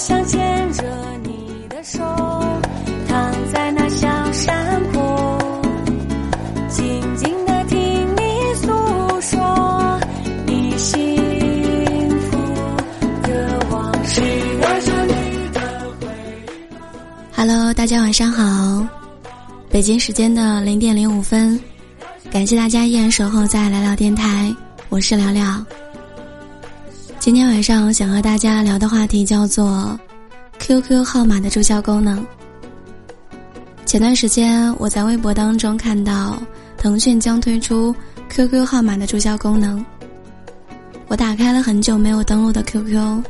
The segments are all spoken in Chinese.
想牵着你的手，躺在那小山坡，静静的听你诉说你幸福的往事。带着你的回忆。Hello，大家晚上好，北京时间的零点零五分，感谢大家依然守候在聊聊电台，我是聊聊。今天晚上想和大家聊的话题叫做 QQ 号码的注销功能。前段时间我在微博当中看到腾讯将推出 QQ 号码的注销功能，我打开了很久没有登录的 QQ，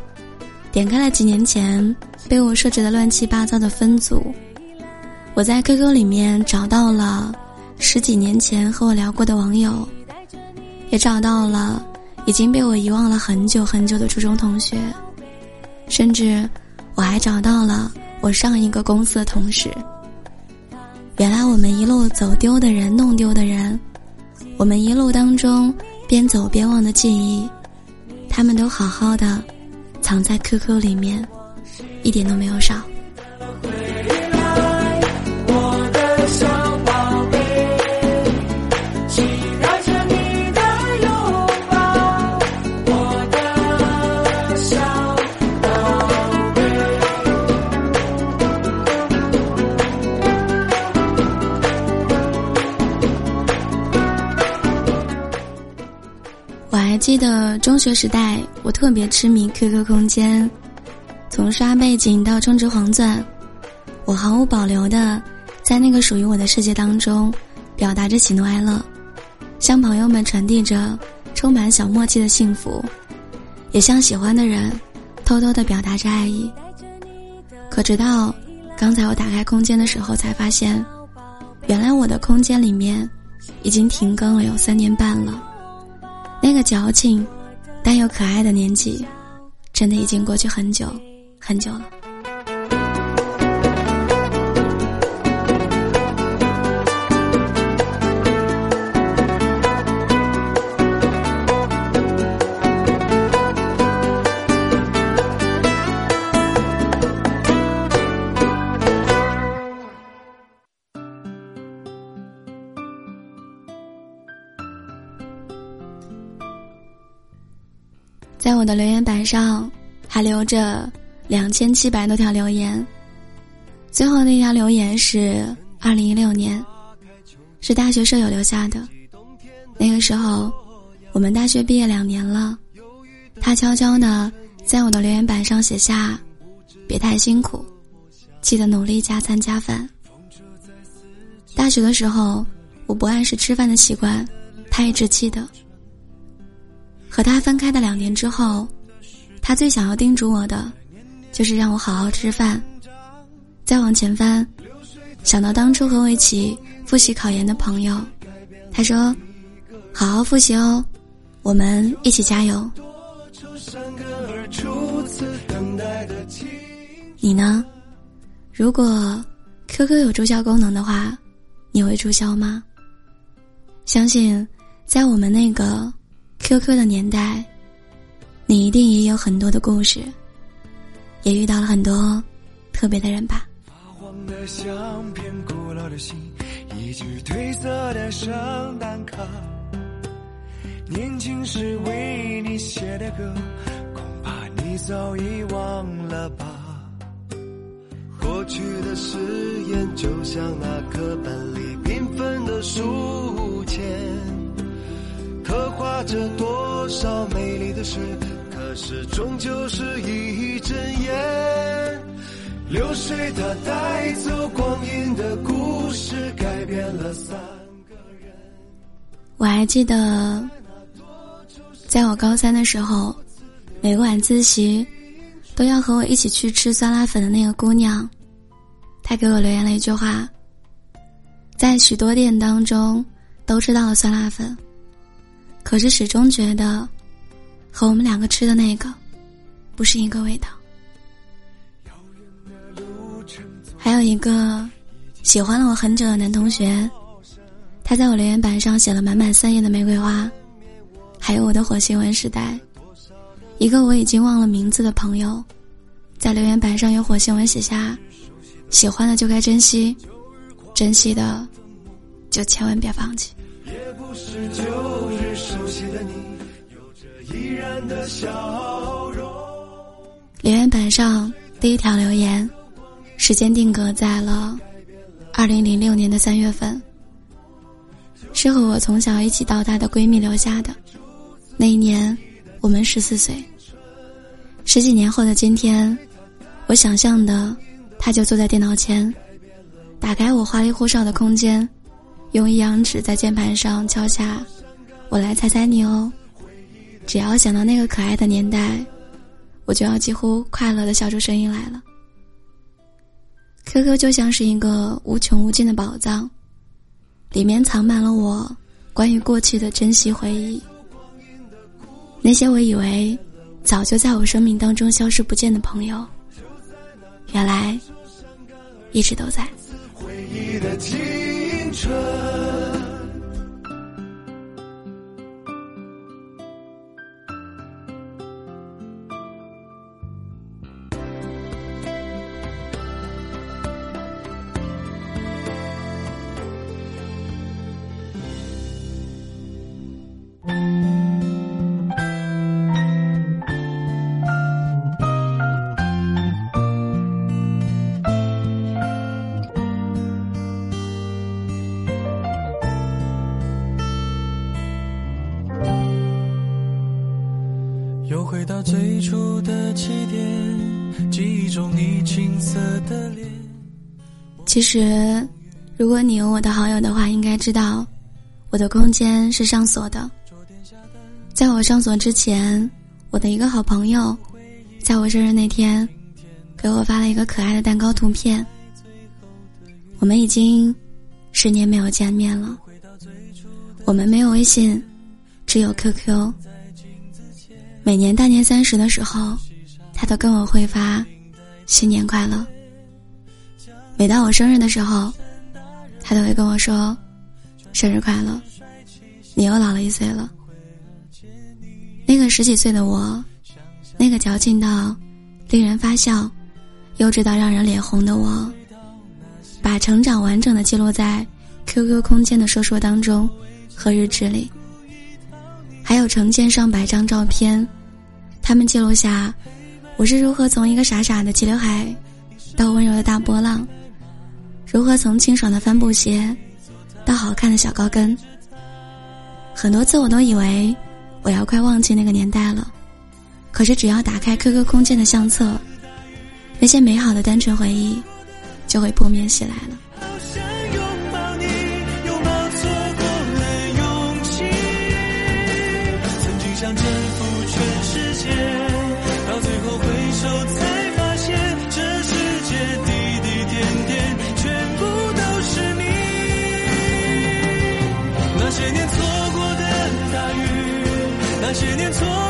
点开了几年前被我设置的乱七八糟的分组，我在 QQ 里面找到了十几年前和我聊过的网友，也找到了已经被我遗忘了很久很久的初中同学，甚至我还找到了我上一个公司的同事。原来我们一路走丢的人、弄丢的人，我们一路当中边走边忘的记忆，他们都好好的藏在 QQ 里面，一点都没有少。记得中学时代，我特别痴迷 QQ 空间，从刷背景到充值黄钻，我毫无保留的在那个属于我的世界当中，表达着喜怒哀乐，向朋友们传递着充满小默契的幸福，也向喜欢的人偷偷的表达着爱意。可直到刚才我打开空间的时候，才发现，原来我的空间里面已经停更了有三年半了。那个矫情但又可爱的年纪，真的已经过去很久很久了。在我的留言板上还留着两千七百多条留言，最后那条留言是二零一六年，是大学舍友留下的。那个时候，我们大学毕业两年了，他悄悄的在我的留言板上写下：“别太辛苦，记得努力加餐加饭。”大学的时候，我不按时吃饭的习惯，他一直记得。和他分开的两年之后，他最想要叮嘱我的，就是让我好好吃饭。再往前翻，想到当初和我一起复习考研的朋友，他说：“好好复习哦，我们一起加油。”你呢？如果 QQ 有注销功能的话，你会注销吗？相信在我们那个。QQ 的年代，你一定也有很多的故事，也遇到了很多特别的人吧。发黄的相片，古老的信，一句褪色的圣诞卡，年轻时为你写的歌，恐怕你早已忘了吧。过去的誓言，就像那课本里缤纷的书签。刻画着多少美丽的事，可是终究是一阵烟。流水它带走光阴的故事，改变了三个人。我还记得，在我高三的时候，每个晚自习都要和我一起去吃酸辣粉的那个姑娘，她给我留言了一句话：在许多店当中都知道了酸辣粉。可是始终觉得，和我们两个吃的那个，不是一个味道。还有一个喜欢了我很久的男同学，他在我留言板上写了满满三页的玫瑰花，还有我的火星文时代。一个我已经忘了名字的朋友，在留言板上有火星文写下：“喜欢的就该珍惜，珍惜的就千万别放弃。”也不是就的笑容留言板上第一条留言，时间定格在了二零零六年的三月份，是和我从小一起到大的闺蜜留下的。那一年，我们十四岁。十几年后的今天，我想象的，他就坐在电脑前，打开我花里胡哨的空间，用一阳指在键盘上敲下“我来猜猜你哦”。只要想到那个可爱的年代，我就要几乎快乐的笑出声音来了。QQ 就像是一个无穷无尽的宝藏，里面藏满了我关于过去的珍惜回忆。那些我以为早就在我生命当中消失不见的朋友，原来一直都在。回忆的青春。中你青涩的脸。其实，如果你有我的好友的话，应该知道，我的空间是上锁的。在我上锁之前，我的一个好朋友，在我生日那天，给我发了一个可爱的蛋糕图片。我们已经十年没有见面了，我们没有微信，只有 QQ。每年大年三十的时候，他都跟我会发“新年快乐”。每到我生日的时候，他都会跟我说“生日快乐”。你又老了一岁了。那个十几岁的我，那个矫情到令人发笑、幼稚到让人脸红的我，把成长完整的记录在 QQ 空间的说说当中和日志里。还有成千上百张照片，他们记录下我是如何从一个傻傻的齐刘海，到温柔的大波浪，如何从清爽的帆布鞋，到好看的小高跟。很多次我都以为我要快忘记那个年代了，可是只要打开 QQ 空间的相册，那些美好的单纯回忆就会扑面袭来了。那些年错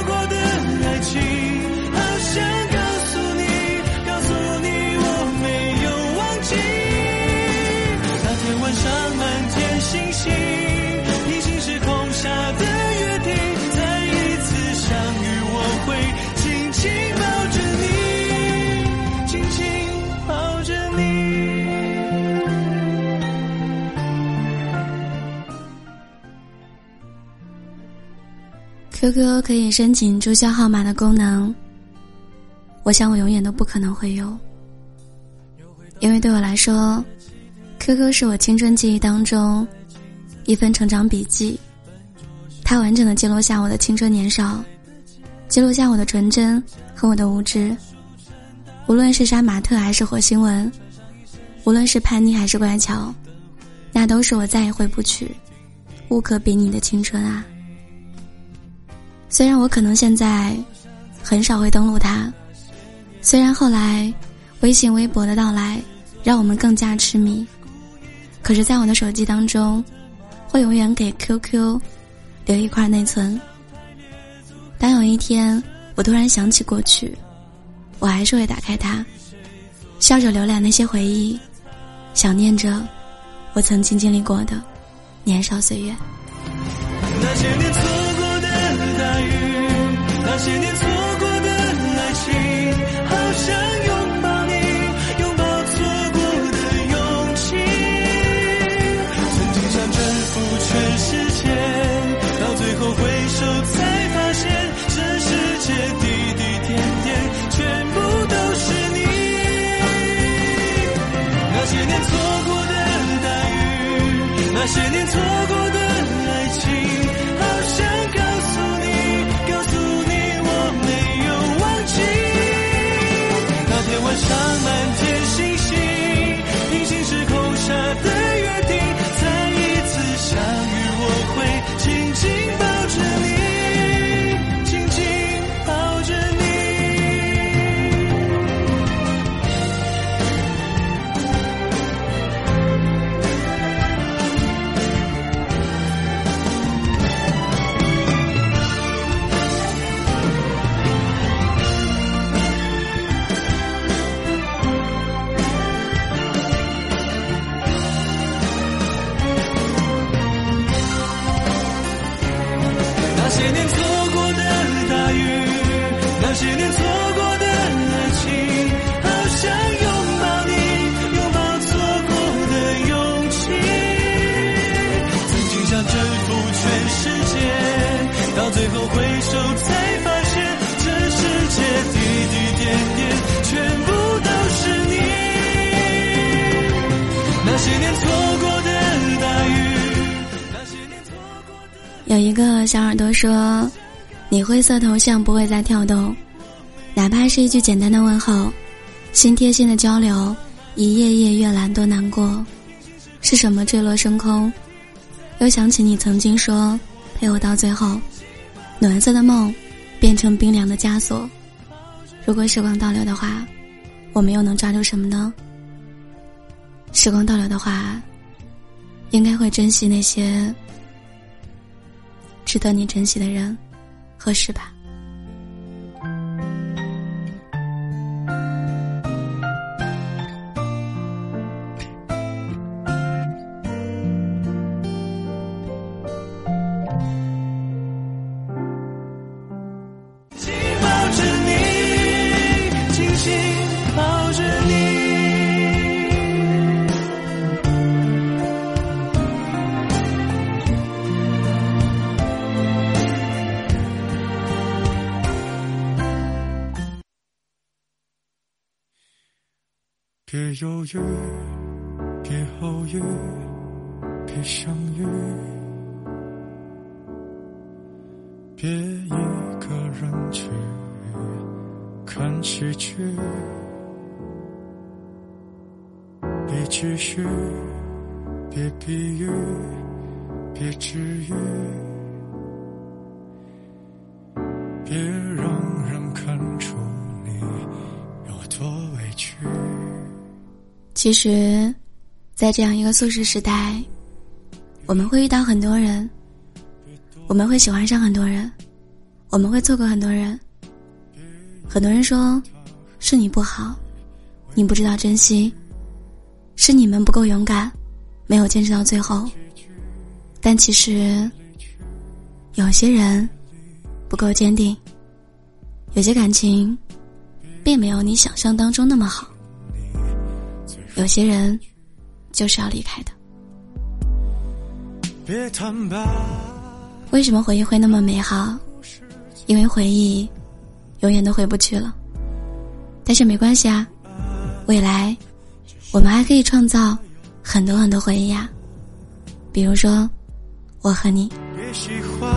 QQ 可以申请注销号码的功能，我想我永远都不可能会有，因为对我来说，QQ 是我青春记忆当中一份成长笔记，它完整的记录下我的青春年少，记录下我的纯真和我的无知，无论是杀马特还是火星文，无论是叛逆还是乖巧，那都是我再也回不去、无可比拟的青春啊。虽然我可能现在很少会登录它，虽然后来微信、微博的到来让我们更加痴迷，可是，在我的手机当中，会永远给 QQ 留一块内存。当有一天我突然想起过去，我还是会打开它，笑着浏览那些回忆，想念着我曾经经历过的年少岁月。那些年，些年错些年错过的大雨。有一个小耳朵说：“你灰色头像不会再跳动，哪怕是一句简单的问候，心贴心的交流，一页页阅览多难过。是什么坠落升空？又想起你曾经说陪我到最后，暖色的梦变成冰凉的枷锁。如果时光倒流的话，我们又能抓住什么呢？”时光倒流的话，应该会珍惜那些。”值得你珍惜的人和事吧。别犹豫，别犹豫，别相遇，别一个人去看喜剧，别继续，别比喻，别治愈，其实，在这样一个速食时代，我们会遇到很多人，我们会喜欢上很多人，我们会错过很多人。很多人说，是你不好，你不知道珍惜，是你们不够勇敢，没有坚持到最后。但其实，有些人不够坚定，有些感情，并没有你想象当中那么好。有些人就是要离开的。为什么回忆会那么美好？因为回忆永远都回不去了。但是没关系啊，未来我们还可以创造很多很多回忆啊。比如说，我和你。别喜欢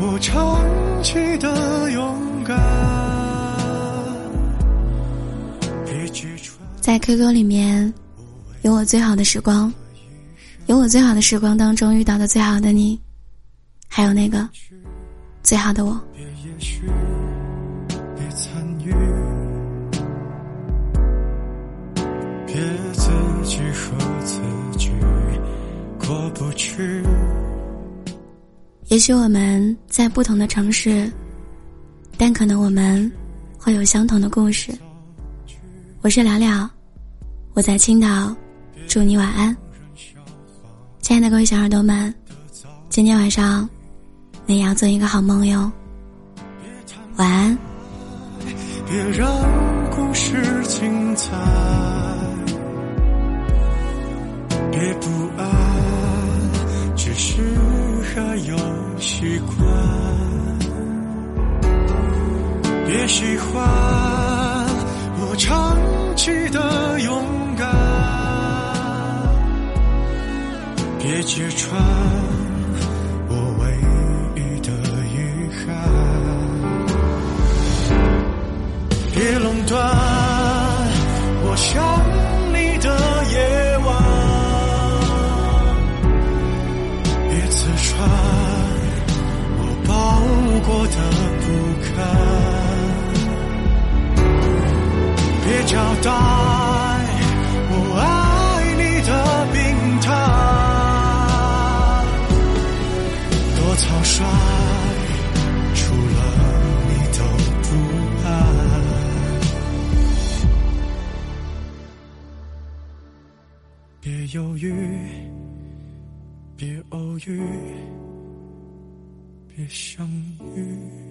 我长期的勇敢。在 QQ 里面，有我最好的时光，有我最好的时光当中遇到的最好的你，还有那个最好的我。别自己和自己过不去。也许我们在不同的城市，但可能我们会有相同的故事。我是聊聊。我在青岛，祝你晚安，亲爱的各位小耳朵们，今天晚上你要做一个好梦哟，晚安。别让故事精彩，别不安，只是还有习惯，别喜欢我长揭穿我唯一的遗憾，别垄断我想你的夜晚，别刺穿我抱过的不堪，别交代。犹豫，别偶遇，别相遇。